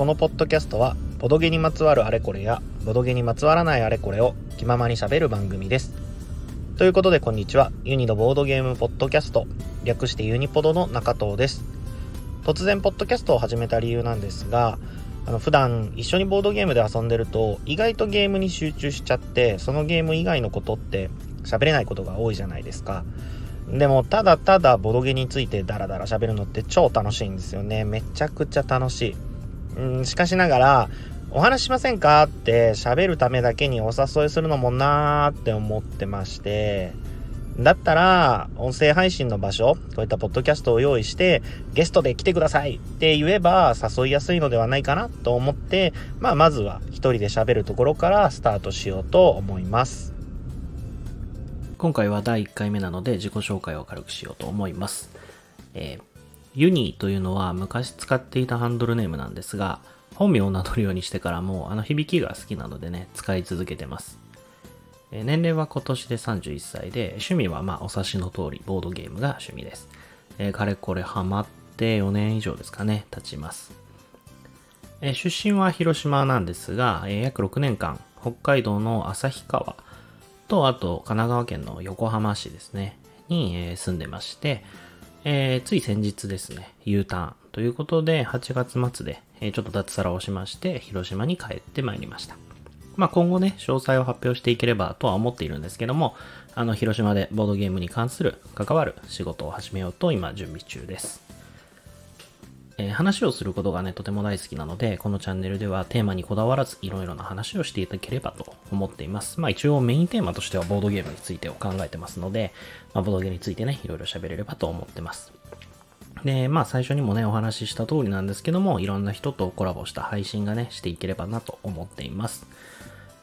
このポッドキャストはボドゲにまつわるあれこれやボドゲにまつわらないあれこれを気ままにしゃべる番組です。ということでこんにちは。ユニのボードゲームポッドキャスト略してユニポドの中藤です。突然ポッドキャストを始めた理由なんですがあの普段一緒にボードゲームで遊んでると意外とゲームに集中しちゃってそのゲーム以外のことって喋れないことが多いじゃないですか。でもただただボドゲについてダラダラ喋るのって超楽しいんですよね。めちゃくちゃ楽しい。うんしかしながらお話しませんか？って喋るためだけにお誘いするのもなーって思ってましてだったら、音声配信の場所、こういったポッドキャストを用意して、ゲストで来てくださいって言えば誘いやすいのではないかなと思って、まあ、まずは一人で喋るところからスタートしようと思います。今回は第1回目なので自己紹介を軽くしようと思います。えー、ユニというのは昔使っていたハンドルネームなんですが、本名を名乗るようにしてからもあの響きが好きなのでね、使い続けてます。年齢は今年で31歳で、趣味はまあお察しの通り、ボードゲームが趣味です。えー、かれこれハマって4年以上ですかね、経ちます。えー、出身は広島なんですが、えー、約6年間、北海道の旭川と、あと神奈川県の横浜市ですね、に、え、住んでまして、えー、つい先日ですね、U ターンということで、8月末で、えー、ちょっと脱サラをしまして、広島に帰ってまいりました。まあ、今後ね、詳細を発表していければとは思っているんですけども、あの、広島でボードゲームに関する、関わる仕事を始めようと今準備中です。えー、話をすることがね、とても大好きなので、このチャンネルではテーマにこだわらず、いろいろな話をしていただければと思っています。まあ一応メインテーマとしてはボードゲームについてを考えてますので、まあ、ボードゲームについてね、いろいろ喋れればと思ってます。で、まあ最初にもね、お話しした通りなんですけども、いろんな人とコラボした配信がね、していければなと思っています。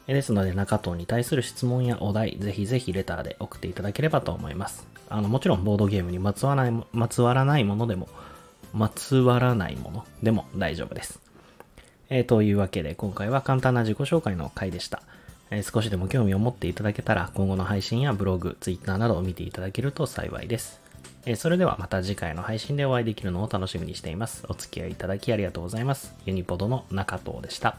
ですので、中藤に対する質問やお題、ぜひぜひレターで送っていただければと思います。あの、もちろんボードゲームにまつわらない、まつわらないものでも、まつわらないものでも大丈夫です。えー、というわけで、今回は簡単な自己紹介の回でした。えー、少しでも興味を持っていただけたら、今後の配信やブログ、ツイッターなどを見ていただけると幸いです。えー、それではまた次回の配信でお会いできるのを楽しみにしています。お付き合いいただきありがとうございます。ユニポドの中藤でした。